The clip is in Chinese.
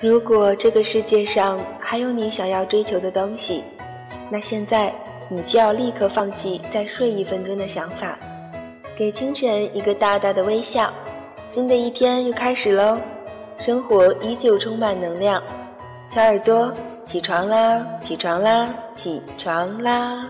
如果这个世界上还有你想要追求的东西那现在你就要立刻放弃再睡一分钟的想法。给清晨一个大大的微笑新的一天又开始喽。生活依旧充满能量。小耳朵起床啦起床啦起床啦。